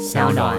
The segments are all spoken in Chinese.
小暖。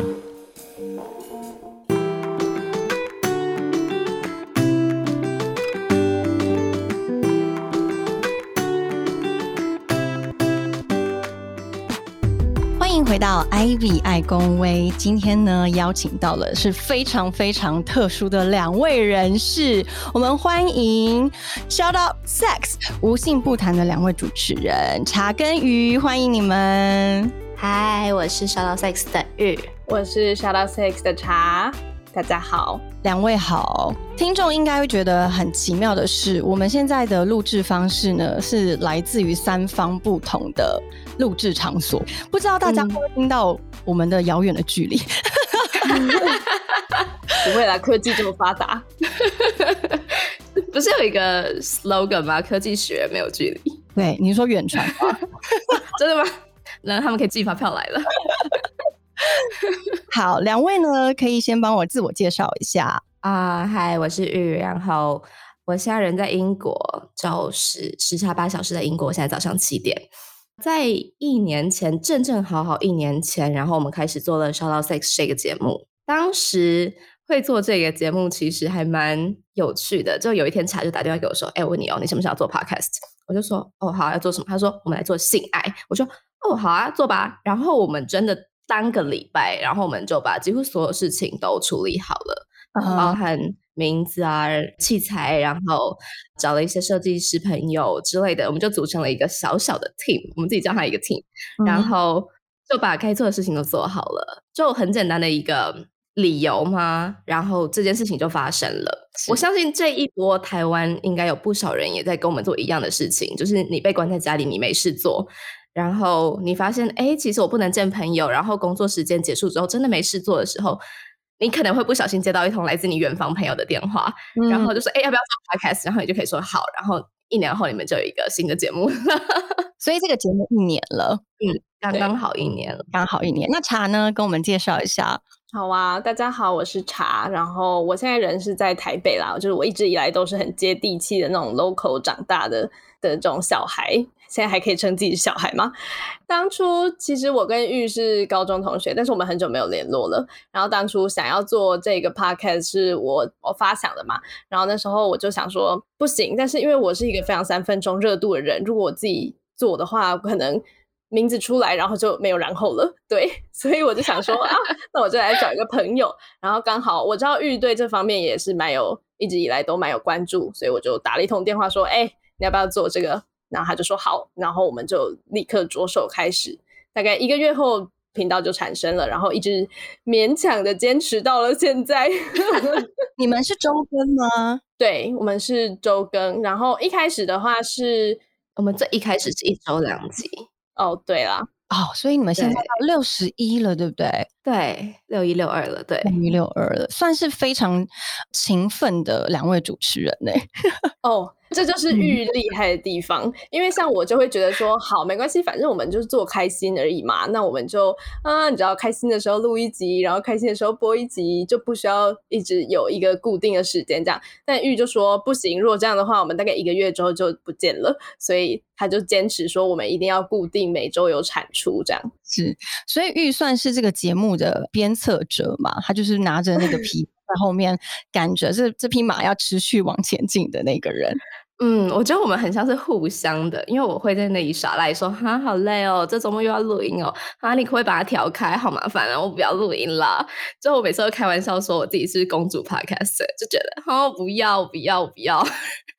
欢迎回到 Ivy 爱公威。今天呢，邀请到了是非常非常特殊的两位人士，我们欢迎 Shout Out Sex 无性不谈的两位主持人茶跟鱼，欢迎你们。嗨，我是 Shout Out Sex 的玉，我是 Shout Out Sex 的茶，大家好。两位好，听众应该会觉得很奇妙的是，我们现在的录制方式呢，是来自于三方不同的录制场所，不知道大家会听到我们的遥远的距离？不会啦，科技这么发达，不是有一个 slogan 吗？科技学没有距离。对，你说远传吗？真的吗？那他们可以寄发票来了。好，两位呢，可以先帮我自我介绍一下啊。嗨，我是玉，然后我现在人在英国，就是时差八小时在英国，现在早上七点。在一年前，正正好好一年前，然后我们开始做了《Shout Out Sex》这个节目。当时会做这个节目，其实还蛮有趣的。就有一天，茶就打电话给我说：“哎，我问你哦，你什么时候做 Podcast？” 我就说：“哦，好，要做什么？”他说：“我们来做性爱。”我说：“哦，好啊，做吧。”然后我们真的。三个礼拜，然后我们就把几乎所有事情都处理好了，包含名字啊、器材，然后找了一些设计师朋友之类的，我们就组成了一个小小的 team，我们自己叫它一个 team，然后就把该做的事情都做好了，就很简单的一个理由嘛，然后这件事情就发生了。我相信这一波台湾应该有不少人也在跟我们做一样的事情，就是你被关在家里，你没事做。然后你发现，哎，其实我不能见朋友。然后工作时间结束之后，真的没事做的时候，你可能会不小心接到一通来自你远方朋友的电话，然后就说，哎，要不要做 podcast？然后你就可以说好。然后一年后，你们就有一个新的节目。所以这个节目一年了，嗯，刚刚好一年了，刚好一年。那茶呢，跟我们介绍一下。好啊，大家好，我是茶。然后我现在人是在台北啦，就是我一直以来都是很接地气的那种 local 长大的的这种小孩。现在还可以称自己是小孩吗？当初其实我跟玉是高中同学，但是我们很久没有联络了。然后当初想要做这个 podcast 是我我发想的嘛。然后那时候我就想说不行，但是因为我是一个非常三分钟热度的人，如果我自己做的话，可能名字出来然后就没有然后了。对，所以我就想说啊，那我就来找一个朋友。然后刚好我知道玉对这方面也是蛮有，一直以来都蛮有关注，所以我就打了一通电话说，哎，你要不要做这个？然后他就说好，然后我们就立刻着手开始。大概一个月后，频道就产生了，然后一直勉强的坚持到了现在。你们是周更吗？对，我们是周更。然后一开始的话是，我们这一开始是一周两集。哦，对了。哦，所以你们现在到六十一了，对不对？对，六一六二了，对，六一六二了，算是非常勤奋的两位主持人呢。哦。这就是玉厉害的地方，因为像我就会觉得说，好，没关系，反正我们就是做开心而已嘛。那我们就啊，你知道，开心的时候录一集，然后开心的时候播一集，就不需要一直有一个固定的时间这样。但玉就说不行，如果这样的话，我们大概一个月之后就不见了。所以他就坚持说，我们一定要固定每周有产出这样。是，所以玉算是这个节目的鞭策者嘛，他就是拿着那个皮在后面赶着这这匹马要持续往前进的那个人。嗯，我觉得我们很像是互相的，因为我会在那里耍赖说哈好累哦，这周末又要录音哦，啊你可不可以把它调开？好麻烦啊，我不要录音了。就我每次都开玩笑说我自己是公主 podcast，就觉得哦不要不要不要。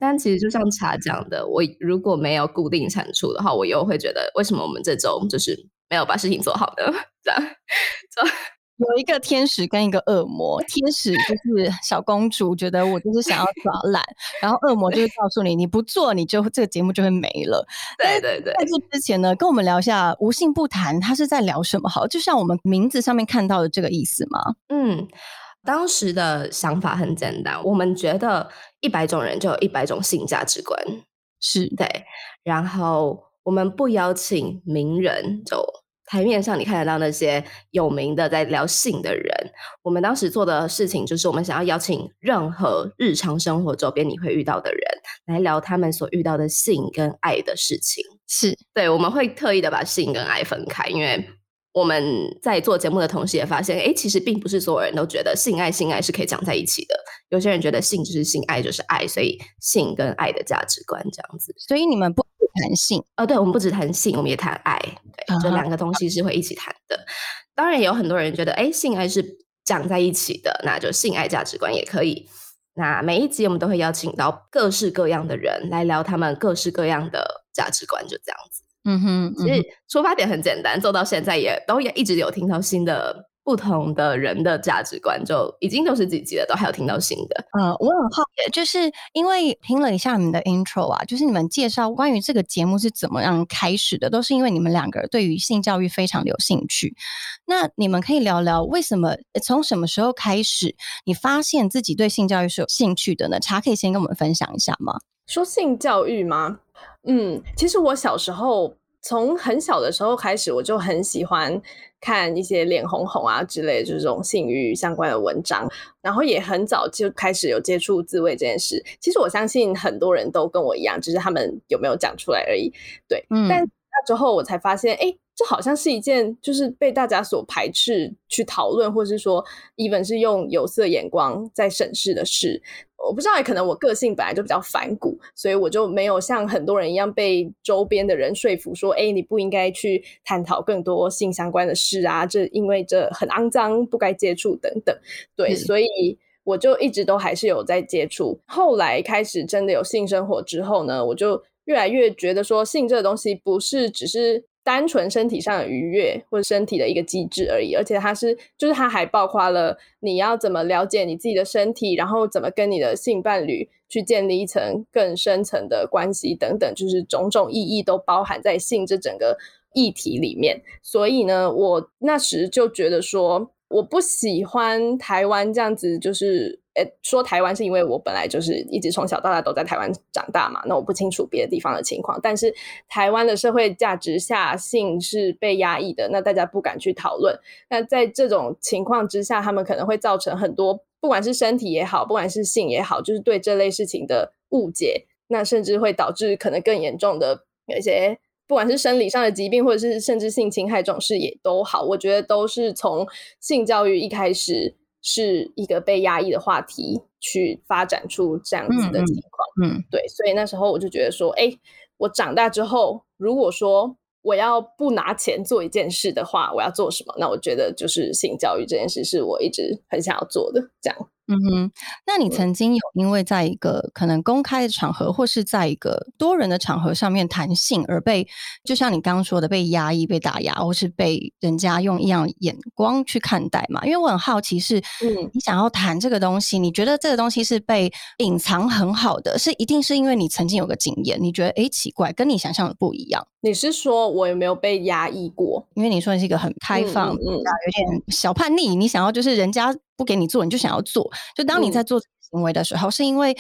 但其实就像茶讲的，我如果没有固定产出的话，我又会觉得为什么我们这周就是没有把事情做好呢？这样就。有一个天使跟一个恶魔，天使就是小公主，觉得我就是想要耍懒，然后恶魔就会告诉你，你不做，你就这个节目就会没了。对对对。在这之前呢，跟我们聊一下无性不谈，它是在聊什么？好，就像我们名字上面看到的这个意思吗？嗯，当时的想法很简单，我们觉得一百种人就有一百种性价值观，是对。然后我们不邀请名人就。台面上你看得到那些有名的在聊性的人，我们当时做的事情就是，我们想要邀请任何日常生活周边你会遇到的人来聊他们所遇到的性跟爱的事情。是对，我们会特意的把性跟爱分开，因为我们在做节目的同时，也发现，哎，其实并不是所有人都觉得性爱性爱是可以讲在一起的。有些人觉得性就是性，爱就是爱，所以性跟爱的价值观这样子。所以你们不谈性？呃，对，我们不只谈性，我们也谈爱，对，这两个东西是会一起谈的。当然，也有很多人觉得，哎，性爱是讲在一起的，那就性爱价值观也可以。那每一集我们都会邀请到各式各样的人来聊他们各式各样的价值观，就这样子。嗯哼，其实出发点很简单，做到现在也都也一直有听到新的不同的人的价值观，就已经六十几集了，都还有听到新的。嗯，我很好奇，就是因为听了一下你们的 intro 啊，就是你们介绍关于这个节目是怎么样开始的，都是因为你们两个对于性教育非常有兴趣。那你们可以聊聊为什么从什么时候开始，你发现自己对性教育是有兴趣的呢？茶可以先跟我们分享一下吗？说性教育吗？嗯，其实我小时候从很小的时候开始，我就很喜欢看一些脸红红啊之类，就是这种性欲相关的文章。然后也很早就开始有接触自慰这件事。其实我相信很多人都跟我一样，只是他们有没有讲出来而已。对，但那之后我才发现，哎。这好像是一件就是被大家所排斥去讨论，或是说，even 是用有色眼光在审视的事。我不知道，可能我个性本来就比较反骨，所以我就没有像很多人一样被周边的人说服，说，哎，你不应该去探讨更多性相关的事啊，这因为这很肮脏，不该接触等等。对，所以我就一直都还是有在接触。后来开始真的有性生活之后呢，我就越来越觉得说，性这个东西不是只是。单纯身体上的愉悦或者身体的一个机制而已，而且它是，就是它还包括了你要怎么了解你自己的身体，然后怎么跟你的性伴侣去建立一层更深层的关系等等，就是种种意义都包含在性这整个议题里面。所以呢，我那时就觉得说，我不喜欢台湾这样子，就是。诶，说台湾是因为我本来就是一直从小到大都在台湾长大嘛，那我不清楚别的地方的情况。但是台湾的社会价值下，性是被压抑的，那大家不敢去讨论。那在这种情况之下，他们可能会造成很多，不管是身体也好，不管是性也好，就是对这类事情的误解。那甚至会导致可能更严重的有一些，不管是生理上的疾病，或者是甚至性侵害这种事也都好，我觉得都是从性教育一开始。是一个被压抑的话题，去发展出这样子的情况。嗯，对，所以那时候我就觉得说，哎，我长大之后，如果说我要不拿钱做一件事的话，我要做什么？那我觉得就是性教育这件事，是我一直很想要做的。这样。嗯哼，那你曾经有因为在一个可能公开的场合，或是在一个多人的场合上面谈性，而被就像你刚刚说的被压抑、被打压，或是被人家用异样眼光去看待嘛？因为我很好奇，是嗯，你想要谈这个东西，你觉得这个东西是被隐藏很好的，是一定是因为你曾经有个经验，你觉得哎奇怪，跟你想象的不一样？你是说我有没有被压抑过？因为你说你是一个很开放，嗯，有点小叛逆，你想要就是人家。不给你做，你就想要做。就当你在做行为的时候，是因为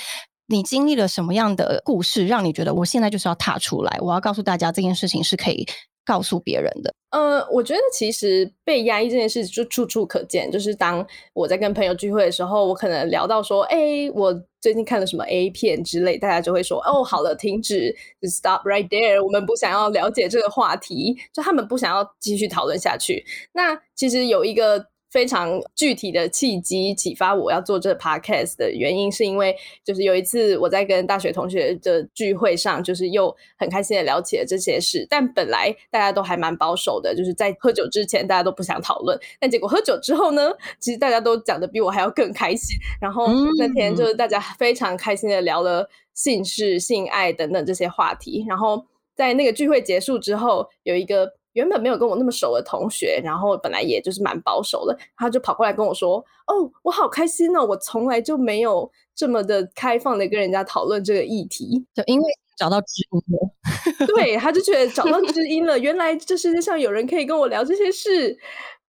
你经历了什么样的故事，让你觉得我现在就是要踏出来，我要告诉大家这件事情是可以告诉别人的。呃，我觉得其实被压抑这件事就处处可见。就是当我在跟朋友聚会的时候，我可能聊到说：“哎，我最近看了什么 A 片之类。”大家就会说：“哦，好了，停止，stop right there。”我们不想要了解这个话题，就他们不想要继续讨论下去。那其实有一个。非常具体的契机启发我要做这 podcast 的原因，是因为就是有一次我在跟大学同学的聚会上，就是又很开心的聊起了这些事。但本来大家都还蛮保守的，就是在喝酒之前大家都不想讨论。但结果喝酒之后呢，其实大家都讲的比我还要更开心。然后那天就是大家非常开心的聊了性事、性爱等等这些话题。然后在那个聚会结束之后，有一个。原本没有跟我那么熟的同学，然后本来也就是蛮保守的，他就跑过来跟我说：“哦，我好开心哦，我从来就没有这么的开放的跟人家讨论这个议题，就因为找到知音了。”对，他就觉得找到知音了，原来这世界上有人可以跟我聊这些事。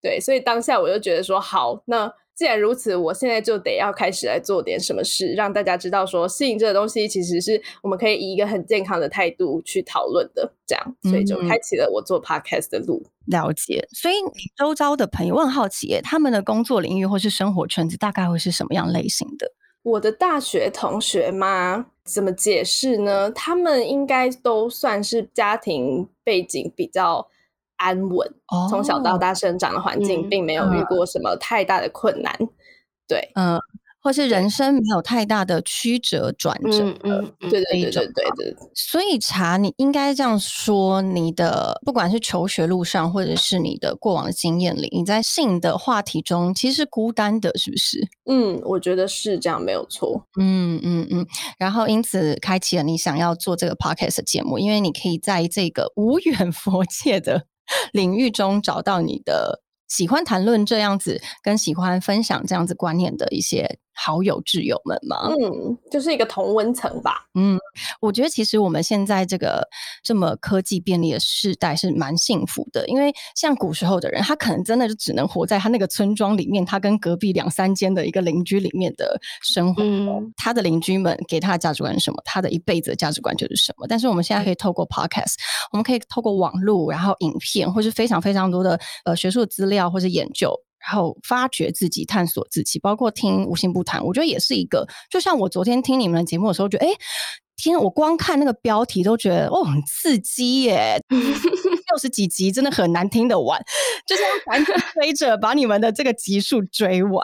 对，所以当下我就觉得说，好，那。既然如此，我现在就得要开始来做点什么事，让大家知道说性这个东西其实是我们可以以一个很健康的态度去讨论的。这样，所以就开启了我做 podcast 的路。了解，所以你周遭的朋友，我很好奇，他们的工作领域或是生活圈子大概会是什么样类型的？我的大学同学吗？怎么解释呢？他们应该都算是家庭背景比较。安稳，从小到大生长的环境并没有遇过什么太大的困难。对，嗯。或是人生没有太大的曲折转折，嗯嗯，对对对对对对。所以查，你应该这样说：你的不管是求学路上，或者是你的过往的经验里，你在性的话题中其实是孤单的，是不是？嗯，我觉得是这样，没有错。嗯嗯嗯。然后因此开启了你想要做这个 podcast 节目，因为你可以在这个无远佛界的领域中找到你的喜欢谈论这样子，跟喜欢分享这样子观念的一些。好友挚友们吗？嗯，就是一个同温层吧。嗯，我觉得其实我们现在这个这么科技便利的时代是蛮幸福的，因为像古时候的人，他可能真的就只能活在他那个村庄里面，他跟隔壁两三间的一个邻居里面的生活。他的邻居们给他的价值观是什么？他的一辈子的价值观就是什么？但是我们现在可以透过 Podcast，我们可以透过网络，然后影片，或是非常非常多的呃学术资料或者研究。然后发掘自己，探索自己，包括听无心不谈，我觉得也是一个。就像我昨天听你们的节目的时候，觉得哎，天，我光看那个标题都觉得哦，很刺激耶！六十几集真的很难听的完，就是要赶紧追着把你们的这个集数追完。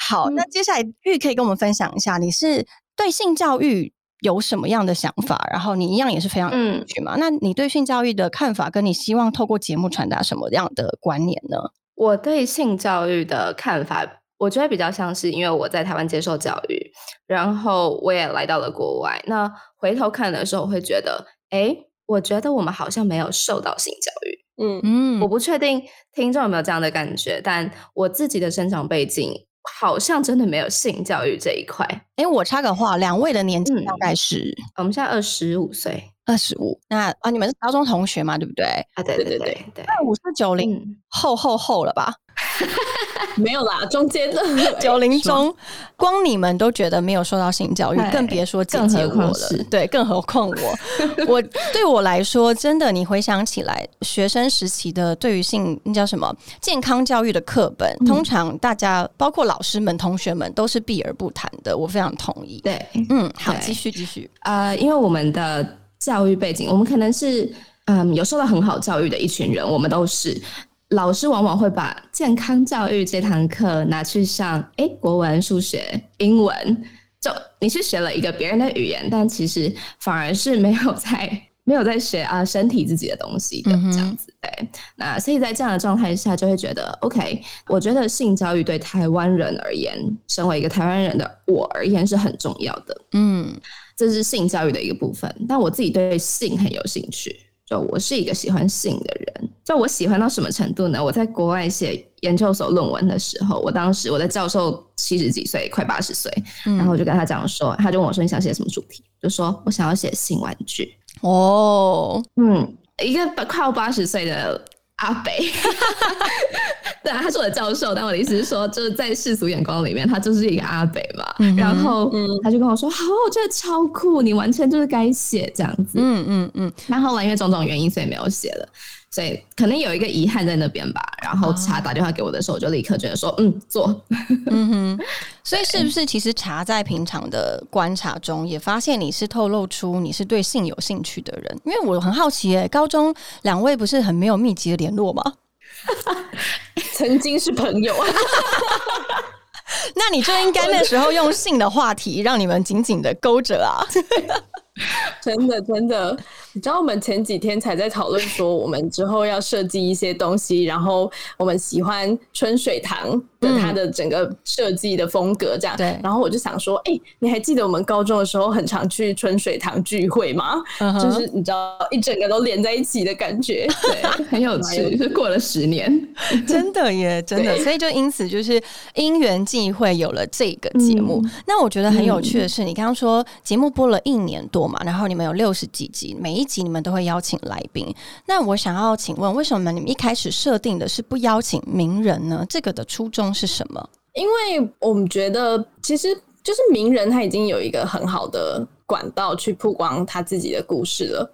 好，那接下来玉可以跟我们分享一下，你是对性教育有什么样的想法？然后你一样也是非常有兴趣嘛？那你对性教育的看法，跟你希望透过节目传达什么样的观念呢？我对性教育的看法，我觉得比较像是因为我在台湾接受教育，然后我也来到了国外。那回头看的时候，会觉得，哎，我觉得我们好像没有受到性教育。嗯嗯，我不确定听众有没有这样的感觉，但我自己的生长背景好像真的没有性教育这一块。哎，我插个话，两位的年纪大概是？我们现在二十五岁。二十五，那啊，你们是高中同学嘛，对不对？啊，对对对对对。那五是九零后后后了吧？没有啦，中间的 九零中，光你们都觉得没有受到性教育，更别说姐姐我了。对，更何况我，我对我来说，真的，你回想起来，学生时期的对于性那叫什么健康教育的课本，通常大家包括老师们、同学们都是避而不谈的。我非常同意。对，嗯，好，继续继续。呃，因为我们的。教育背景，我们可能是嗯有受到很好教育的一群人，我们都是老师，往往会把健康教育这堂课拿去上，哎，国文、数学、英文，就你是学了一个别人的语言，但其实反而是没有在 没有在学啊身体自己的东西的这样子，对。那所以在这样的状态下，就会觉得 OK，我觉得性教育对台湾人而言，身为一个台湾人的我而言是很重要的，嗯。这是性教育的一个部分，但我自己对性很有兴趣。就我是一个喜欢性的人，就我喜欢到什么程度呢？我在国外写研究所论文的时候，我当时我的教授七十几岁，快八十岁，然后我就跟他讲说，他就问我说：“你想写什么主题？”就说我想要写性玩具。哦，嗯，一个快要八十岁的。阿北，对啊，他是我的教授，但我的意思是说，就是在世俗眼光里面，他就是一个阿北嘛。然后他就跟我说：“好，我觉得超酷，你完全就是该写这样子。”嗯嗯嗯。然后来因为种种原因，所以没有写了。所以可能有一个遗憾在那边吧。然后茶打电话给我的时候，我就立刻觉得说，嗯，做。嗯哼。所以是不是其实茶在平常的观察中也发现你是透露出你是对性有兴趣的人？因为我很好奇，哎，高中两位不是很没有密集的联络吗？曾经是朋友。那你就应该那时候用性的话题让你们紧紧的勾着啊。真的，真的。你知道我们前几天才在讨论说，我们之后要设计一些东西，然后我们喜欢春水堂的它的整个设计的风格这样。对。然后我就想说，哎，你还记得我们高中的时候很常去春水堂聚会吗？就是你知道一整个都连在一起的感觉，对，很有趣。是过了十年，真的耶，真的。所以就因此就是因缘际会有了这个节目。那我觉得很有趣的是，你刚刚说节目播了一年多嘛，然后你们有六十几集，每一一集你们都会邀请来宾，那我想要请问，为什么你们一开始设定的是不邀请名人呢？这个的初衷是什么？因为我们觉得，其实就是名人他已经有一个很好的管道去曝光他自己的故事了。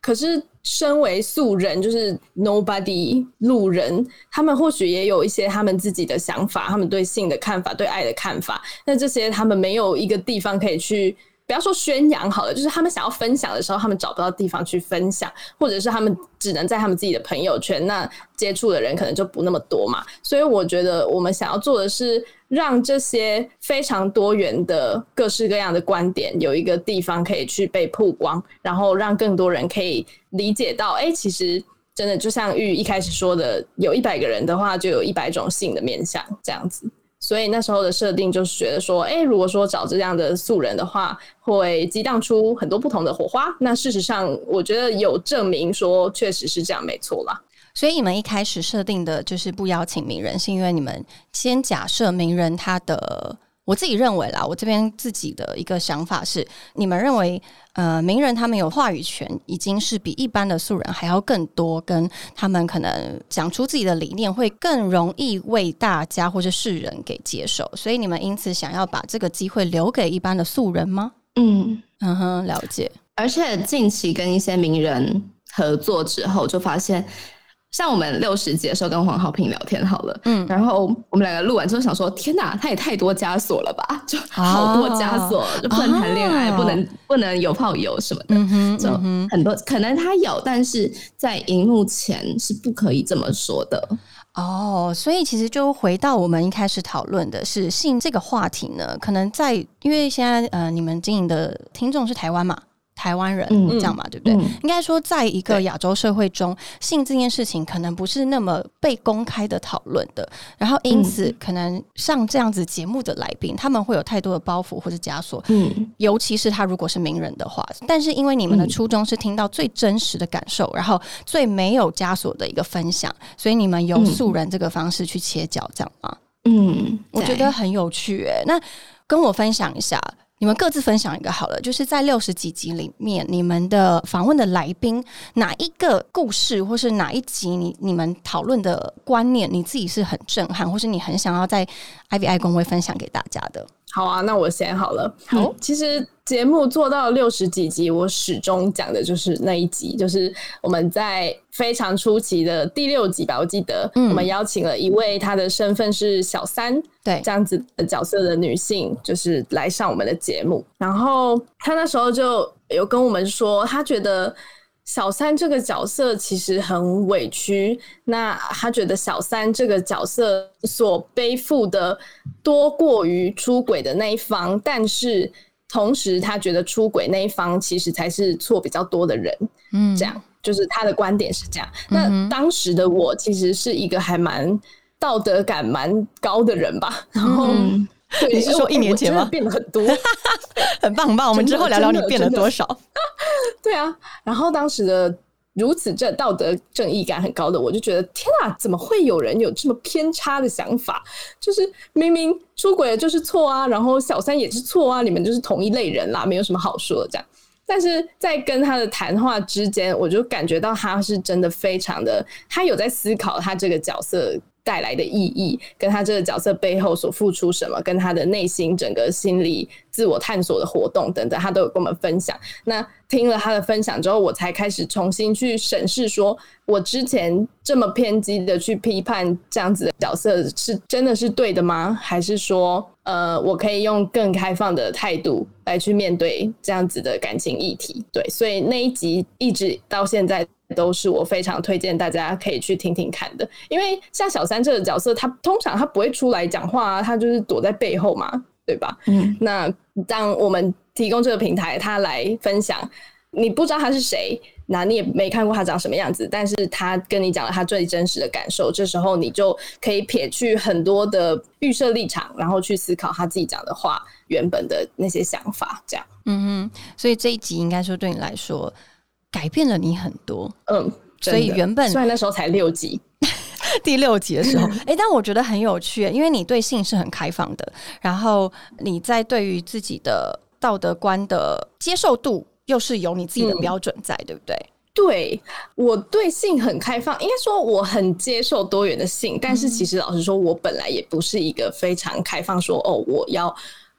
可是，身为素人，就是 nobody 路人，他们或许也有一些他们自己的想法，他们对性的看法，对爱的看法。那这些他们没有一个地方可以去。不要说宣扬好了，就是他们想要分享的时候，他们找不到地方去分享，或者是他们只能在他们自己的朋友圈，那接触的人可能就不那么多嘛。所以我觉得我们想要做的是，让这些非常多元的各式各样的观点有一个地方可以去被曝光，然后让更多人可以理解到，哎，其实真的就像玉一开始说的，有一百个人的话，就有一百种性的面相这样子。所以那时候的设定就是觉得说，哎，如果说找这样的素人的话，会激荡出很多不同的火花。那事实上，我觉得有证明说，确实是这样，没错啦。所以你们一开始设定的就是不邀请名人，是因为你们先假设名人他的。我自己认为啦，我这边自己的一个想法是，你们认为，呃，名人他们有话语权，已经是比一般的素人还要更多，跟他们可能讲出自己的理念会更容易为大家或者世人给接受，所以你们因此想要把这个机会留给一般的素人吗？嗯嗯哼，了解。而且近期跟一些名人合作之后，就发现。像我们六十集的时候跟黄浩平聊天好了，嗯，然后我们两个录完之后想说，天哪，他也太多枷锁了吧，就好多枷锁，就不能谈恋爱，不能不能有炮友什么的，就很多可能他有，但是在荧幕前是不可以这么说的。哦，所以其实就回到我们一开始讨论的是性这个话题呢，可能在因为现在呃，你们经营的听众是台湾嘛。台湾人这样嘛，对不对？应该说，在一个亚洲社会中，性这件事情可能不是那么被公开的讨论的。然后，因此可能上这样子节目的来宾，他们会有太多的包袱或者枷锁。嗯，尤其是他如果是名人的话，但是因为你们的初衷是听到最真实的感受，然后最没有枷锁的一个分享，所以你们由素人这个方式去切角，这样吗？嗯，我觉得很有趣。哎，那跟我分享一下。你们各自分享一个好了，就是在六十几集里面，你们的访问的来宾哪一个故事，或是哪一集，你你们讨论的观念，你自己是很震撼，或是你很想要在 IVI 公会分享给大家的。好啊，那我先好了。好，其实节目做到六十几集，我始终讲的就是那一集，就是我们在非常初期的第六集吧，我记得我们邀请了一位她的身份是小三，对这样子的角色的女性，就是来上我们的节目，然后她那时候就有跟我们说，她觉得。小三这个角色其实很委屈，那他觉得小三这个角色所背负的多过于出轨的那一方，但是同时他觉得出轨那一方其实才是错比较多的人，嗯，这样就是他的观点是这样。那当时的我其实是一个还蛮道德感蛮高的人吧，然后你是说一年前吗？变了很多，很棒很棒，我们之后聊聊你变了多少。对啊，然后当时的如此这道德正义感很高的，我就觉得天啊，怎么会有人有这么偏差的想法？就是明明出轨就是错啊，然后小三也是错啊，你们就是同一类人啦，没有什么好说的这样。但是在跟他的谈话之间，我就感觉到他是真的非常的，他有在思考他这个角色。带来的意义，跟他这个角色背后所付出什么，跟他的内心整个心理自我探索的活动等等，他都有跟我们分享。那听了他的分享之后，我才开始重新去审视，说我之前这么偏激的去批判这样子的角色，是真的是对的吗？还是说，呃，我可以用更开放的态度来去面对这样子的感情议题？对，所以那一集一直到现在。都是我非常推荐大家可以去听听看的，因为像小三这个角色，他通常他不会出来讲话，他就是躲在背后嘛，对吧？嗯，那当我们提供这个平台，他来分享，你不知道他是谁，那你也没看过他长什么样子，但是他跟你讲了他最真实的感受，这时候你就可以撇去很多的预设立场，然后去思考他自己讲的话原本的那些想法，这样。嗯哼，所以这一集应该说对你来说。改变了你很多，嗯，所以原本虽然那时候才六集，第六集的时候，哎，但我觉得很有趣，因为你对性是很开放的，然后你在对于自己的道德观的接受度又是有你自己的标准在，对不对？对我对性很开放，应该说我很接受多元的性，但是其实老实说，我本来也不是一个非常开放，说哦，我要。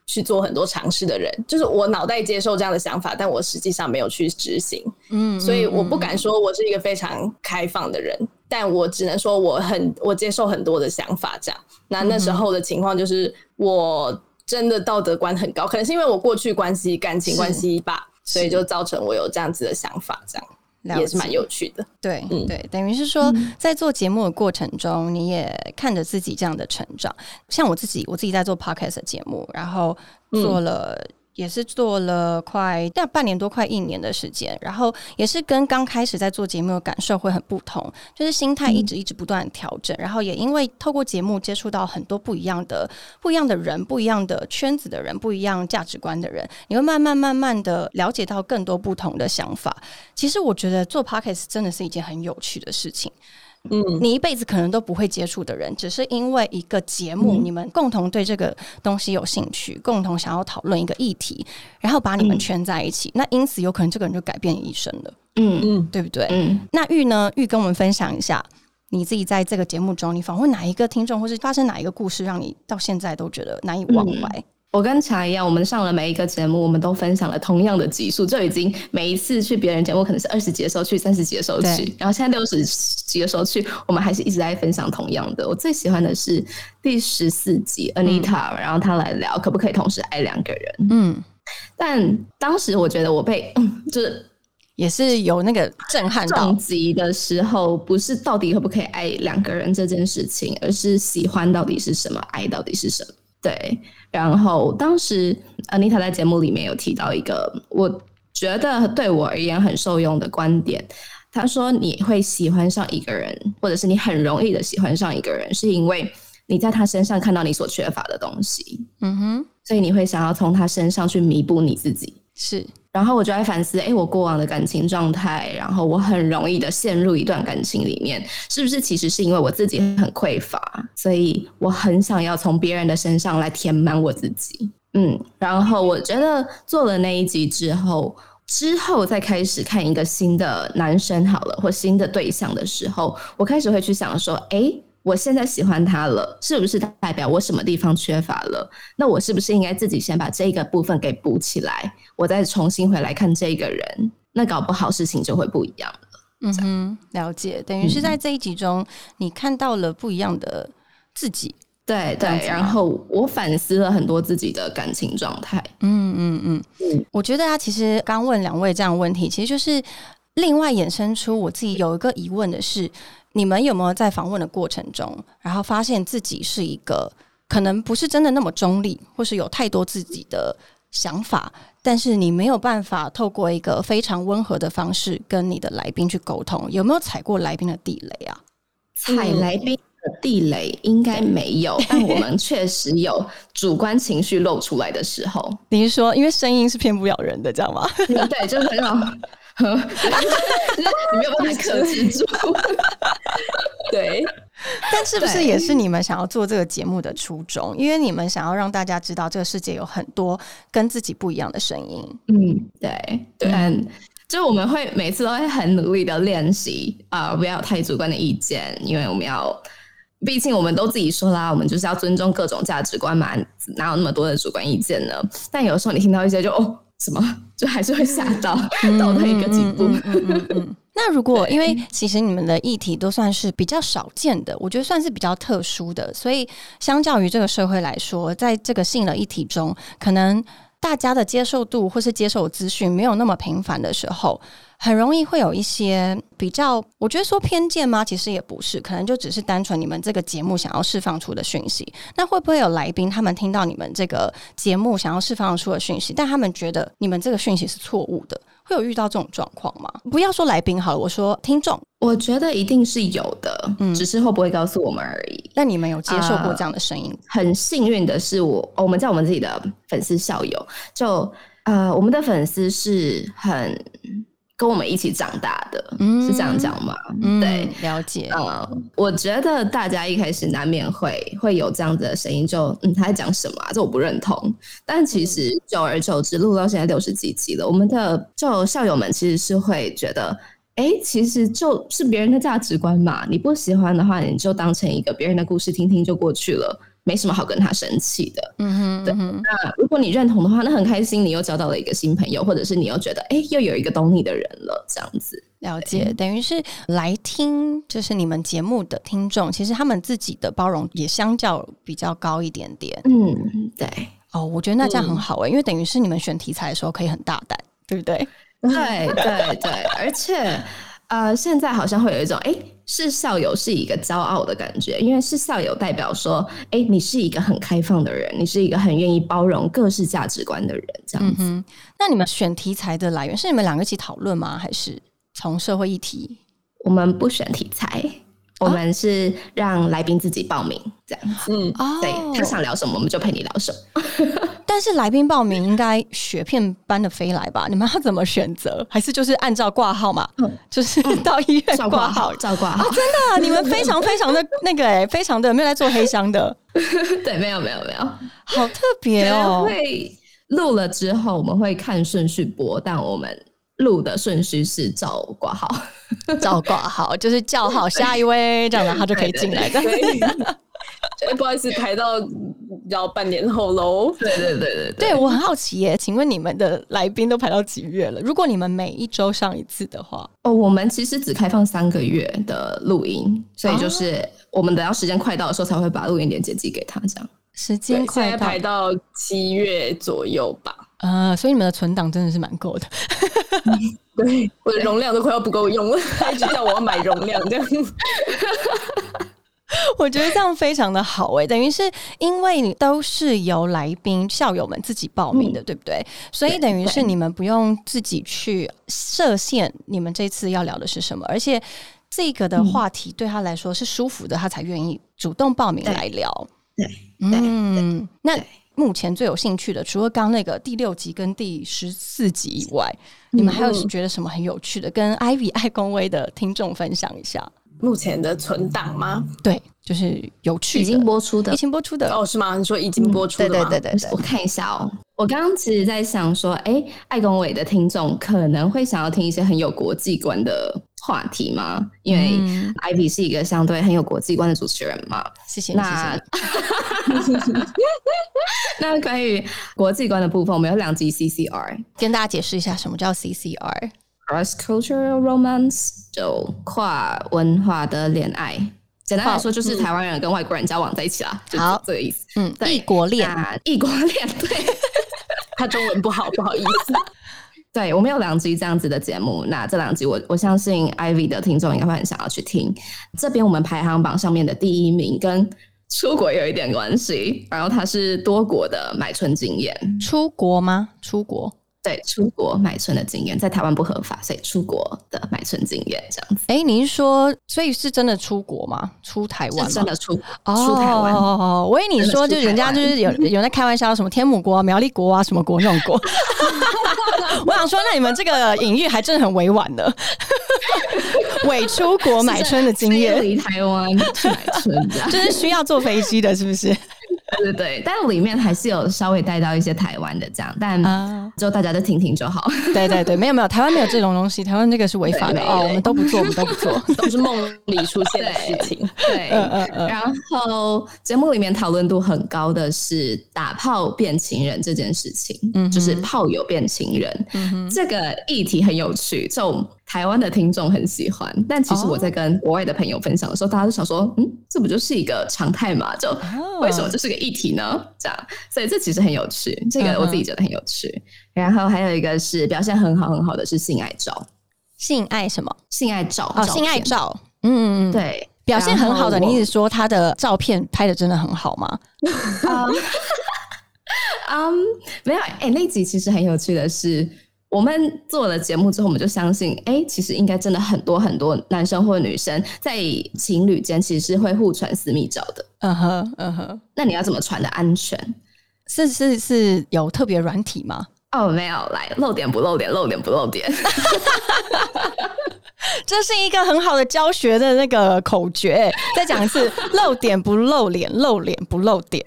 去做很多尝试的人，就是我脑袋接受这样的想法，但我实际上没有去执行。嗯，所以我不敢说我是一个非常开放的人，但我只能说我很我接受很多的想法。这样，那那时候的情况就是，我真的道德观很高，可能是因为我过去关系感情关系吧，所以就造成我有这样子的想法，这样。也是蛮有趣的，对，对，等于是说，在做节目的过程中，你也看着自己这样的成长。像我自己，我自己在做 podcast 节目，然后做了。也是做了快大半年多，快一年的时间，然后也是跟刚开始在做节目的感受会很不同，就是心态一直一直不断调整，然后也因为透过节目接触到很多不一样的不一样的人，不一样的圈子的人，不一样价值观的人，你会慢慢慢慢的了解到更多不同的想法。其实我觉得做 podcast 真的是一件很有趣的事情。嗯，你一辈子可能都不会接触的人，只是因为一个节目，你们共同对这个东西有兴趣，共同想要讨论一个议题，然后把你们圈在一起，那因此有可能这个人就改变你一生了。嗯嗯，对不对？嗯。那玉呢？玉跟我们分享一下，你自己在这个节目中，你访问哪一个听众，或是发生哪一个故事，让你到现在都觉得难以忘怀？我跟茶一样，我们上了每一个节目，我们都分享了同样的集数，就已经每一次去别人节目可能是二十集的时候去，三十集的时候去，然后现在六十集的时候去，我们还是一直在分享同样的。我最喜欢的是第十四集，Anita，然后他来聊可不可以同时爱两个人。嗯，但当时我觉得我被就是也是有那个震撼重击的时候，不是到底可不可以爱两个人这件事情，而是喜欢到底是什么，爱到底是什么。对。然后当时 Anita 在节目里面有提到一个，我觉得对我而言很受用的观点。她说：“你会喜欢上一个人，或者是你很容易的喜欢上一个人，是因为你在他身上看到你所缺乏的东西。嗯哼，所以你会想要从他身上去弥补你自己。是。”然后我就在反思，哎，我过往的感情状态，然后我很容易的陷入一段感情里面，是不是其实是因为我自己很匮乏，所以我很想要从别人的身上来填满我自己。嗯，然后我觉得做了那一集之后，之后再开始看一个新的男生好了，或新的对象的时候，我开始会去想说，哎。我现在喜欢他了，是不是代表我什么地方缺乏了？那我是不是应该自己先把这个部分给补起来，我再重新回来看这个人？那搞不好事情就会不一样了。嗯哼，了解，等于是在这一集中，你看到了不一样的自己。对对，然后我反思了很多自己的感情状态。嗯嗯嗯嗯，我觉得啊其实刚问两位这样的问题，其实就是另外衍生出我自己有一个疑问的是。你们有没有在访问的过程中，然后发现自己是一个可能不是真的那么中立，或是有太多自己的想法，但是你没有办法透过一个非常温和的方式跟你的来宾去沟通？有没有踩过来宾的地雷啊？踩来宾的地雷应该没有，但我们确实有主观情绪露出来的时候。你是说，因为声音是骗不了人的，这样吗？对，就是很好。你没有办法克制住，对。但是不是也是你们想要做这个节目的初衷？因为你们想要让大家知道这个世界有很多跟自己不一样的声音。嗯，对对。就我们会每次都会很努力的练习啊，不要太主观的意见，因为我们要，毕竟我们都自己说啦，我们就是要尊重各种价值观嘛，哪有那么多的主观意见呢？但有时候你听到一些就哦。什么 就还是会吓到倒退一个几步。那如果因为其实你们的议题都算是比较少见的，我觉得算是比较特殊的，所以相较于这个社会来说，在这个性的议题中，可能大家的接受度或是接受资讯没有那么频繁的时候。很容易会有一些比较，我觉得说偏见吗？其实也不是，可能就只是单纯你们这个节目想要释放出的讯息。那会不会有来宾他们听到你们这个节目想要释放出的讯息，但他们觉得你们这个讯息是错误的？会有遇到这种状况吗？不要说来宾好了，我说听众，我觉得一定是有的，嗯，只是会不会告诉我们而已。那你们有接受过这样的声音？很幸运的是，我我们在我们自己的粉丝校友，就呃，我们的粉丝是很。跟我们一起长大的，是这样讲吗？对，了解。嗯，我觉得大家一开始难免会会有这样子的声音，就嗯，他在讲什么？这我不认同。但其实久而久之，录到现在六十几集了，我们的就校友们其实是会觉得，哎，其实就是别人的价值观嘛。你不喜欢的话，你就当成一个别人的故事听听就过去了。没什么好跟他生气的，嗯哼，对。那如果你认同的话，那很开心，你又交到了一个新朋友，或者是你又觉得，哎，又有一个懂你的人了，这样子。了解，等于是来听，就是你们节目的听众，其实他们自己的包容也相较比较高一点点。嗯，对。哦，我觉得那这样很好哎、因为等于是你们选题材的时候可以很大胆，对不对？对对对，而且呃，现在好像会有一种哎，是校友是一个骄傲的感觉，因为是校友代表说，哎，你是一个很开放的人，你是一个很愿意包容各式价值观的人，这样子。嗯，那你们选题材的来源是你们两个一起讨论吗？还是从社会议题？我们不选题材，我们是让来宾自己报名这样子。嗯，哦对他想聊什么，我们就陪你聊什么。但是来宾报名应该雪片般的飞来吧？你们要怎么选择？还是就是按照挂号嘛？嗯就是到医院照挂号挂号，。照挂号。真的，你们非常非常的那个哎、非常的没有在做黑箱的，对，没有没有没有。好特别哦。会录了之后，我们会看顺序播，但我们录的顺序是照挂号。照挂号就是叫好下一位，这样然后就可以进来。这样对，哎 不好意思，排到要半年后喽。对对对对对我很好奇耶，请问你们的来宾都排到几月了？如果你们每一周上一次的话，哦，我们其实只开放三个月的录音，所以就是我们等到时间快到的时候才会把录音链接寄给他，这样。时间快到排到七月左右吧。呃，所以你们的存档真的是蛮够的。对，我的容量都快要不够用了，他 一直叫我要买容量，这样。我觉得这样非常的好诶，等于是因为你都是由来宾校友们自己报名的，对不对？所以等于是你们不用自己去设限，你们这次要聊的是什么，而且这个的话题对他来说是舒服的，他才愿意主动报名来聊。对嗯，那目前最有兴趣的，除了刚刚那个第六集跟第十四集以外，你们还有嗯觉得什么很有趣的，跟 Ivy 爱公威的听众分享一下？目前的存档吗？对，就是有趣的，已经播出的已经播出的。哦，是吗？你说已经播出对了吗？对对对对我，看一下哦。我刚刚其实在想说，哎，爱公伟的听众可能会想要听一些很有国际观的话题吗？因为嗯 Ivy 是一个相对很有国际观的主持人嘛。谢谢你，谢。那关于国际观的部分，我们有两集 CCR。跟大家解释一下什么叫 CCR。Cross cultural romance 就跨文化的恋爱，简单来说就是台湾人跟外国人交往在一起啦，就好这个意思。嗯，对异国恋。那异国恋，对 他中文不好，不好意思。对，我们有两集这样子的节目，那这两集我我相信 Ivy 的听众应该会很想要去听。这边我们排行榜上面的第一名跟出国有一点关系，然后它是多国的买春经验，出国吗？出国。对，出国买春的经验，在台湾不合法，所以出国的买春经验这样子。哎，你是说，所以是真的出国吗？出台湾吗？真的出哦出台湾，哦，我以为你说，就人家就是有 有在开玩笑，什么天母国啊、苗栗国啊、什么国那种国。我想说，那你们这个隐喻还真的很委婉的，伪出国买春的经飞验，离台湾去买春。就是需要坐飞机的，是不是？对对对，但里面还是有稍微带到一些台湾的这样，但啊。就大家都听听就好。对对对，没有没有，台湾没有这种东西，台湾这个是违法的哦，我们都不做，我们都不做。都是梦里出现的事情。对，嗯嗯嗯。然后节目里面讨论度很高的是打炮变情人这件事情，嗯就是炮友变情人、嗯哼，这个议题很有趣，就台湾的听众很喜欢，但其实我在跟国外的朋友分享的时候，大家都想说，嗯，这不就是一个常态嘛？就哦为什么这是个议题呢？这样，所以这其实很有趣，这个我自己觉得很有趣。然后还有一个是表现很好很好的是性爱照，性爱什么？性爱照哦，性爱，照，嗯。对，表现很好的，你一直说他的照片拍的真的很好吗？嗯，嗯，没有，哎、那集其实很有趣的是，我们做了节目之后，我们就相信，哎、其实应该真的很多很多男生或女生在情侣间其实是会互传私密照的。嗯哼嗯哼，那你要怎么传的安全？是是是有特别软体吗？哦，没有，来露点不露点，露点不露点。这是一个很好的教学的那个口诀。再讲一次：露点不露脸，露脸不露点，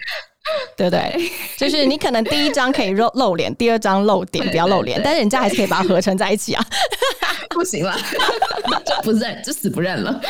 对不对？就是你可能第一张可以露露脸，第二张露点对不要露脸，但是人家还是可以把它合成在一起啊。不行了，就不认，就死不认了。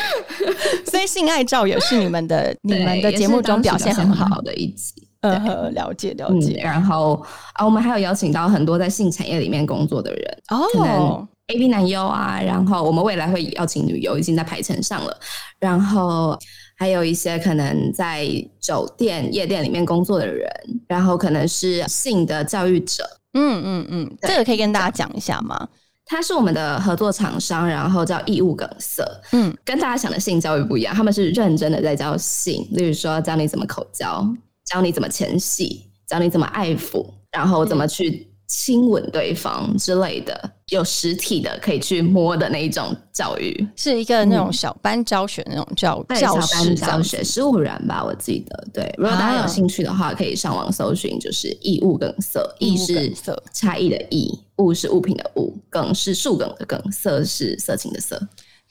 所以性爱照也是你们的你们的对节目中表现很好好。的一集。嗯哼，了解了嗯，解。然后啊，我们还有邀请到很多在性产业里面工作的人，可能哦，A B 男优啊，然后我们未来会邀请女优，已经在排程上了。然后还有一些可能在酒店、夜店里面工作的人，然后可能是性的教育者。嗯嗯嗯，这个可以跟大家讲一下吗？他是我们的合作厂商，然后叫义务梗塞。嗯，跟大家想的性教育不一样，他们是认真的在教性，例如说教你怎么口交，教你怎么前戏，教你怎么爱抚，然后怎么去。亲吻对方之类的，有实体的可以去摸的那一种教育，是一个那种小班教学那种教教室教学，十五人吧，我记得。对，如果大家有兴趣的话，可以上网搜寻，就是异物梗色，异是差异的异，物是物品的物，梗是树梗的梗，色是色情的色。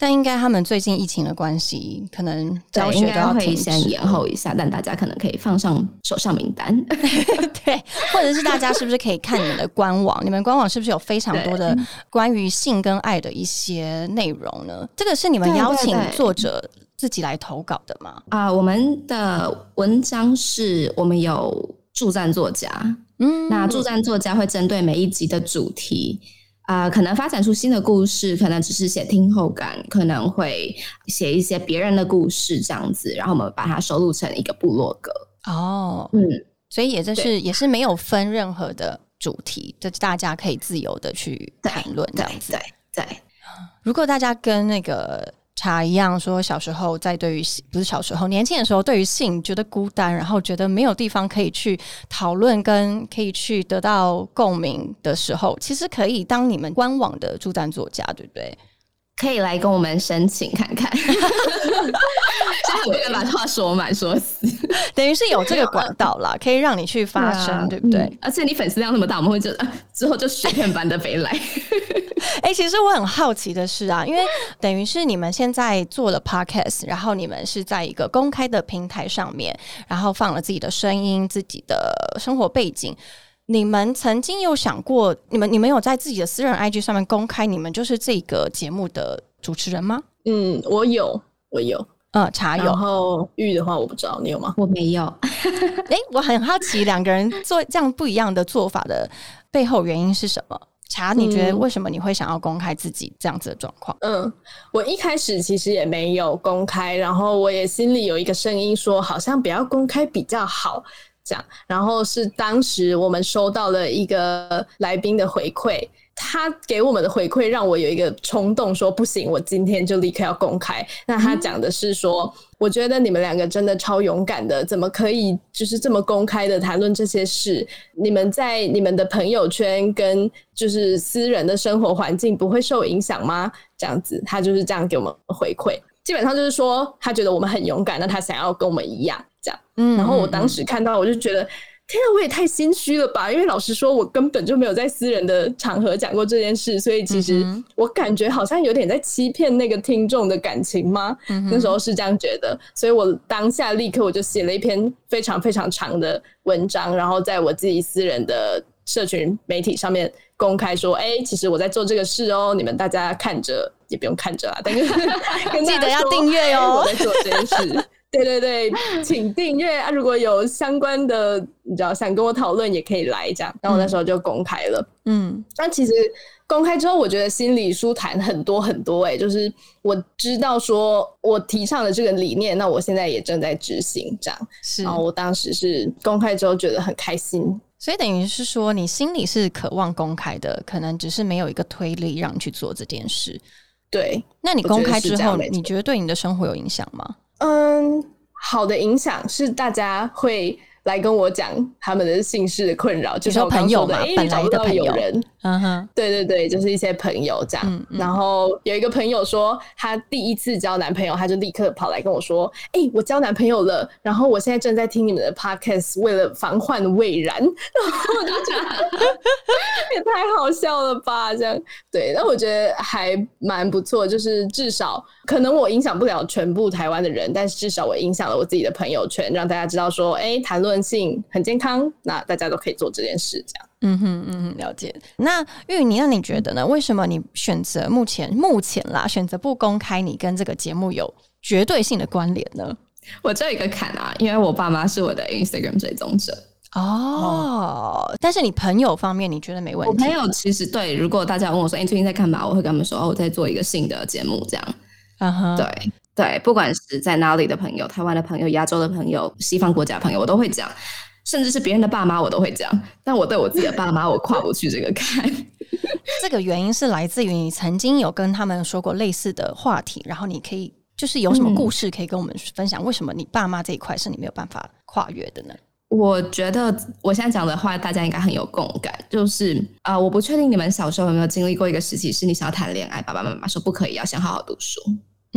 但应该他们最近疫情的关系，可能教学都要会先延后一下，但大家可能可以放上手上名单，对，或者是大家是不是可以看你们的官网？你们官网是不是有非常多的关于性跟爱的一些内容呢？这个是你们邀请作者自己来投稿的吗？啊，我们的文章是我们有助战作家，嗯，那助战作家会针对每一集的主题。啊，可能发展出新的故事，可能只是写听后感，可能会写一些别人的故事这样子，然后我们把它收录成一个部落格。哦，嗯，所以也就是也是没有分任何的主题，就大家可以自由的去谈论这样子。对对，如果大家跟那个。茶一样说，小时候在对于不是小时候年轻的时候，对于性觉得孤单，然后觉得没有地方可以去讨论，跟可以去得到共鸣的时候，其实可以当你们官网的助战作家，对不对？可以来跟我们申请看看，现在我敢把话说满说死，等于是有这个管道啦，可以让你去发声，对不对？而且你粉丝量那么大，我们会就之后就雪片般的飞来。哎，其实我很好奇的是啊，因为等于是你们现在做了 podcast，然后你们是在一个公开的平台上面，然后放了自己的声音、自己的生活背景。你们曾经有想过，你们你们有在自己的私人 IG 上面公开你们就是这个节目的主持人吗？嗯，我有，我有，嗯，茶有。然后玉的话，我不知道你有吗？我没有。哎，我很好奇，两个人做这样不一样的做法的背后原因是什么？茶，你觉得为什么你会想要公开自己这样子的状况？嗯，我一开始其实也没有公开，然后我也心里有一个声音说，好像不要公开比较好。这样，然后是当时我们收到了一个来宾的回馈，他给我们的回馈让我有一个冲动，说不行，我今天就立刻要公开。那他讲的是说，我觉得你们两个真的超勇敢的，怎么可以就是这么公开的谈论这些事？你们在你们的朋友圈跟就是私人的生活环境不会受影响吗？这样子，他就是这样给我们回馈，基本上就是说他觉得我们很勇敢，那他想要跟我们一样这样。嗯，然后我当时看到，我就觉得，天啊，我也太心虚了吧！因为老实说，我根本就没有在私人的场合讲过这件事，所以其实我感觉好像有点在欺骗那个听众的感情吗？嗯那时候是这样觉得，所以我当下立刻我就写了一篇非常非常长的文章，然后在我自己私人的社群媒体上面公开说：“哎，其实我在做这个事哦，你们大家看着也不用看着啊，但是 记得要订阅哦，我在做这件事。”对对对，请订阅啊！如果有相关的，你知道想跟我讨论，也可以来这样。然后我那时候就公开了，嗯。但其实公开之后，我觉得心里舒坦很多很多。哎，就是我知道说我提倡的这个理念，那我现在也正在执行这样。是。然后我当时是公开之后觉得很开心，所以等于是说你心里是渴望公开的，可能只是没有一个推力让你去做这件事。对。那你公开之后，你觉得对你的生活有影响吗？嗯，好的影响是大家会。来跟我讲他们的姓氏的困扰，就是朋友嘛，本来的朋友。嗯哼，对对对，就是一些朋友这样。然后有一个朋友说，她第一次交男朋友，她就立刻跑来跟我说：“哎，我交男朋友了，然后我现在正在听你们的 podcast，为了防患未然。”然后我就觉得也太好笑了吧？这样对，那我觉得还蛮不错，就是至少可能我影响不了全部台湾的人，但是至少我影响了我自己的朋友圈，让大家知道说，哎，谈论。性很健康，那大家都可以做这件事，这样。嗯哼嗯哼，了解。那玉妮，那你觉得呢？为什么你选择目前目前啦，选择不公开你跟这个节目有绝对性的关联呢？我这有一个坎啊，因为我爸妈是我的 Instagram 追踪者哦。但是你朋友方面，你觉得没问题？我朋友其实对，如果大家问我说：“哎，最近在干嘛？”我会跟他们说：“哦，我在做一个新的节目。”这样。嗯哼，对。对，不管是在哪里的朋友，台湾的朋友、亚洲的朋友、西方国家朋友，我都会讲，甚至是别人的爸妈，我都会讲。但我对我自己的爸妈，我跨不去这个坎。这个原因是来自于你曾经有跟他们说过类似的话题，然后你可以就是有什么故事可以跟我们分享？为什么你爸妈这一块是你没有办法跨越的呢？我觉得我现在讲的话，大家应该很有共感。就是啊，我不确定你们小时候有没有经历过一个时期，是你想要谈恋爱，爸爸妈妈说不可以，要先好好读书。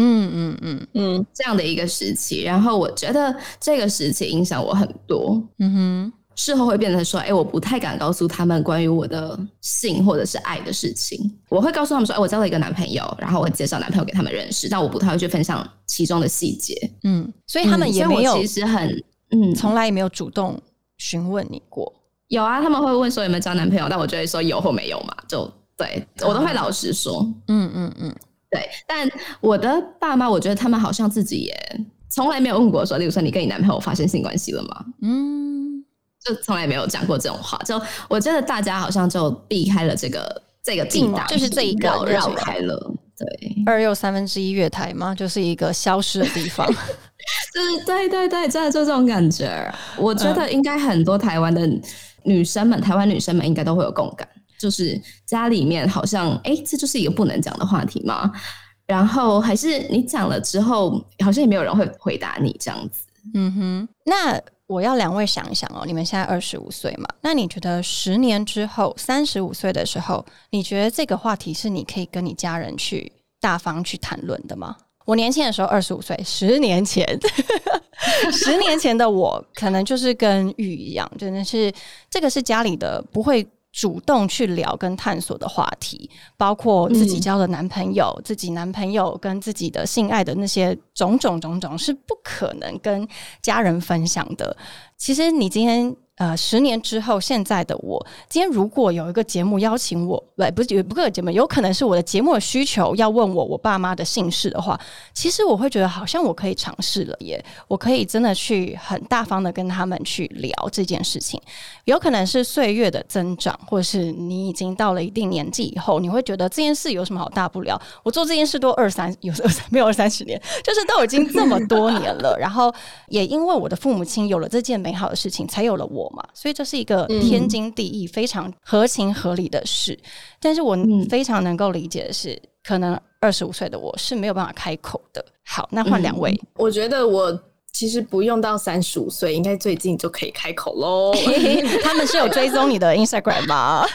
嗯嗯嗯嗯，这样的一个时期。然后我觉得这个时期影响我很多。嗯哼。事后会变成说，哎，我不太敢告诉他们关于我的性或者是爱的事情。我会告诉他们说，哎，我交了一个男朋友，然后我介绍男朋友给他们认识，但我不太会去分享其中的细节。嗯，所以他们也没有，其实很，嗯，从来也没有主动询问你过。有啊，他们会问说有没有交男朋友，但我就会说有或没有嘛，就对我都会老实说。嗯嗯嗯，对。但我的爸妈，我觉得他们好像自己也从来没有问过说，例如说你跟你男朋友发生性关系了吗？嗯。就从来没有讲过这种话，就我觉得大家好像就避开了这个这个地带，就是这一个绕开了。对，二又三分之一月台嘛，就是一个消失的地方。就是对对对，真的就这种感觉。我觉得应该很多台湾的女生们，台湾女生们应该都会有共感，就是家里面好像哎，这就是一个不能讲的话题吗。然后还是你讲了之后，好像也没有人会回答你这样子。嗯哼，那。我要两位想一想哦，你们现在二十五岁嘛？那你觉得十年之后，三十五岁的时候，你觉得这个话题是你可以跟你家人去大方去谈论的吗？我年轻的时候二十五岁，十年前，十年前的我可能就是跟玉一样，真的是这个是家里的不会。主动去聊跟探索的话题，包括自己交的男朋友、自己男朋友跟自己的性爱的那些种种种种，是不可能跟家人分享的。其实你今天。呃，十年之后，现在的我，今天如果有一个节目邀请我，不，不是不个节目，有可能是我的节目的需求要问我我爸妈的姓氏的话，其实我会觉得好像我可以尝试了耶，我可以真的去很大方的跟他们去聊这件事情。有可能是岁月的增长，或者是你已经到了一定年纪以后，你会觉得这件事有什么好大不了？我做这件事都二三，有二三没有二三十年，就是都已经这么多年了。然后也因为我的父母亲有了这件美好的事情，才有了我。嘛，所以这是一个天经地义、非常合情合理的事。但是我非常能够理解的是，可能二十五岁的我是没有办法开口的。好，那换两位，我觉得我其实不用到三十五岁，应该最近就可以开口喽。他们是有追踪你的 Instagram 吗？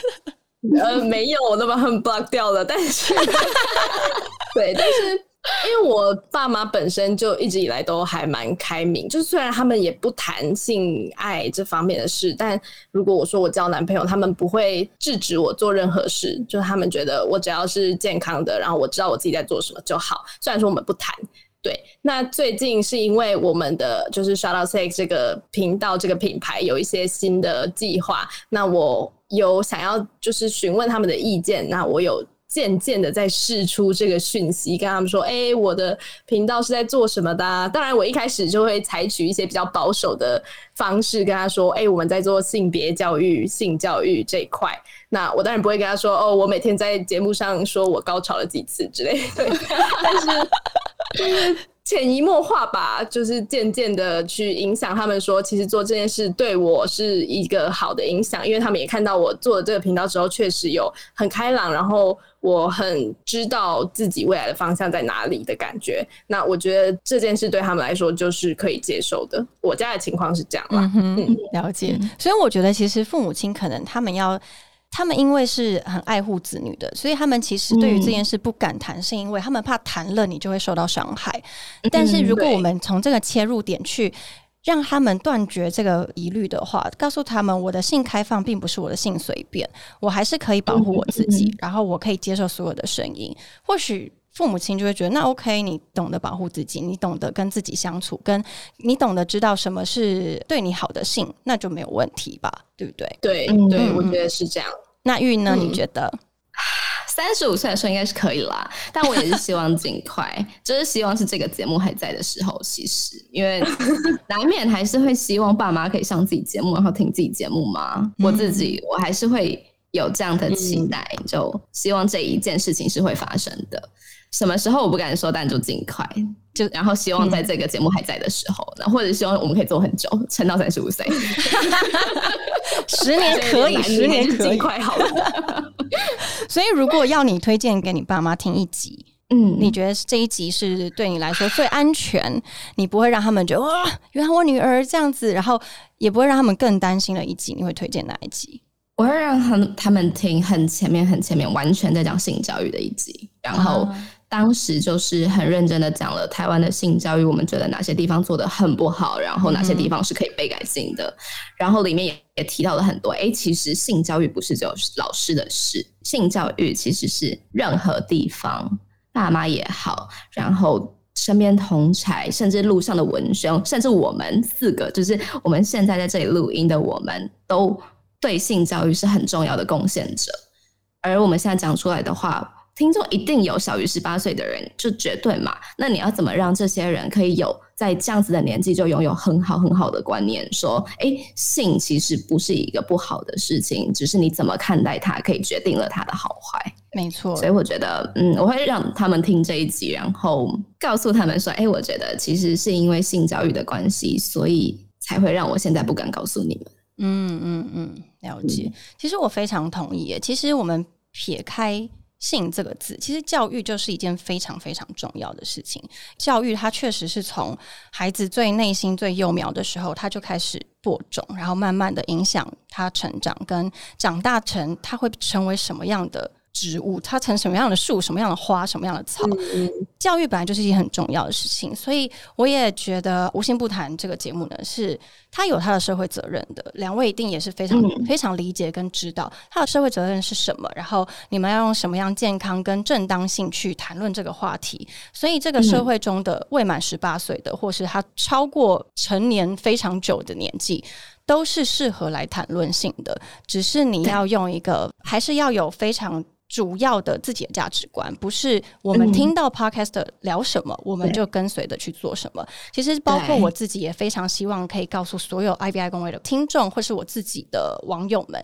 呃，没有，我都把他们 block 掉了。但是，对，但是。因为我爸妈本身就一直以来都还蛮开明，就是虽然他们也不谈性爱这方面的事，但如果我说我交男朋友，他们不会制止我做任何事，就是他们觉得我只要是健康的，然后我知道我自己在做什么就好。虽然说我们不谈，对。那最近是因为我们的就是 Shout Out Sex 这个频道这个品牌有一些新的计划，那我有想要就是询问他们的意见，那我有。渐渐的在试出这个讯息，跟他们说：“哎，我的频道是在做什么的？”当然，我一开始就会采取一些比较保守的方式跟他说：“哎，我们在做性别教育、性教育这一块。”那我当然不会跟他说：“哦，我每天在节目上说我高潮了几次之类。”对，但是。潜移默化吧，就是渐渐的去影响他们，说其实做这件事对我是一个好的影响，因为他们也看到我做这个频道之后，确实有很开朗，然后我很知道自己未来的方向在哪里的感觉。那我觉得这件事对他们来说就是可以接受的。我家的情况是这样啦，嗯，了解。所以我觉得其实父母亲可能他们要。他们因为是很爱护子女的，所以他们其实对于这件事不敢谈，是因为他们怕谈了你就会受到伤害。但是如果我们从这个切入点去让他们断绝这个疑虑的话，告诉他们我的性开放并不是我的性随便，我还是可以保护我自己，然后我可以接受所有的声音。或许父母亲就会觉得那 OK，你懂得保护自己，你懂得跟自己相处，跟你懂得知道什么是对你好的性，那就没有问题吧？对不对？对对，我觉得是这样。那玉呢？你觉得三十五岁的时候应该是可以啦，但我也是希望尽快，就是希望是这个节目还在的时候。其实，因为 难免还是会希望爸妈可以上自己节目，然后听自己节目嘛。我自己我还是会有这样的期待，就希望这一件事情是会发生的。什么时候我不敢说，但就尽快。就然后希望在这个节目还在的时候，那或者希望我们可以做很久，撑到三十五岁。十年 可以，十年可以，快好了。所以如果要你推荐给你爸妈听一集，嗯，你觉得这一集是对你来说最安全？你不会让他们觉得哇，原来我女儿这样子，然后也不会让他们更担心的一集，你会推荐哪一集？我会让他们他们听很前面很前面，完全在讲性教育的一集，然后。当时就是很认真的讲了台湾的性教育，我们觉得哪些地方做的很不好，然后哪些地方是可以被改进的。然后里面也也提到了很多，哎，其实性教育不是只有老师的事，性教育其实是任何地方爸妈也好，然后身边同才，甚至路上的文生，甚至我们四个，就是我们现在在这里录音的，我们都对性教育是很重要的贡献者。而我们现在讲出来的话。听众一定有小于十八岁的人，就绝对嘛。那你要怎么让这些人可以有在这样子的年纪就拥有很好很好的观念？说，哎，性其实不是一个不好的事情，只是你怎么看待它，可以决定了它的好坏。没错。所以我觉得，嗯，我会让他们听这一集，然后告诉他们说，哎，我觉得其实是因为性教育的关系，所以才会让我现在不敢告诉你们。嗯嗯嗯，了解。其实我非常同意。其实我们撇开。性这个字，其实教育就是一件非常非常重要的事情。教育它确实是从孩子最内心最幼苗的时候，他就开始播种，然后慢慢的影响他成长，跟长大成他会成为什么样的。植物它成什么样的树，什么样的花，什么样的草？教育本来就是一件很重要的事情，所以我也觉得《无心不谈》这个节目呢，是它有它的社会责任的。两位一定也是非常非常理解跟知道它的社会责任是什么，然后你们要用什么样健康跟正当性去谈论这个话题。所以，这个社会中的未满十八岁的，或是他超过成年非常久的年纪，都是适合来谈论性的。只是你要用一个，还是要有非常。主要的自己的价值观，不是我们听到 podcast 聊什么，我们就跟随的去做什么。其实，包括我自己也非常希望可以告诉所有 IBI 工会的听众，或是我自己的网友们。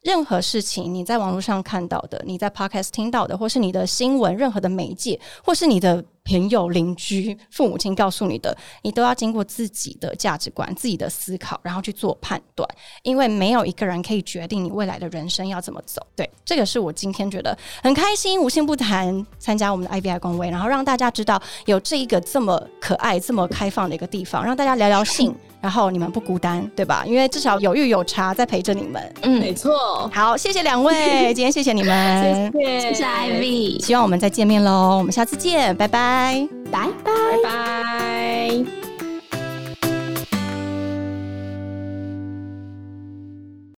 任何事情，你在网络上看到的，你在 podcast 听到的，或是你的新闻，任何的媒介，或是你的朋友、邻居、父母亲告诉你的，你都要经过自己的价值观、自己的思考，然后去做判断。因为没有一个人可以决定你未来的人生要怎么走。对，这个是我今天觉得很开心，无心不谈参加我们的 IBI 公会，然后让大家知道有这一个这么可爱、这么开放的一个地方，让大家聊聊性。然后你们不孤单，对吧？因为至少有玉有茶在陪着你们。嗯，没错。好，谢谢两位，今天谢谢你们，谢谢谢谢 Ivy，希望我们再见面喽。我们下次见，拜拜拜，拜拜拜拜。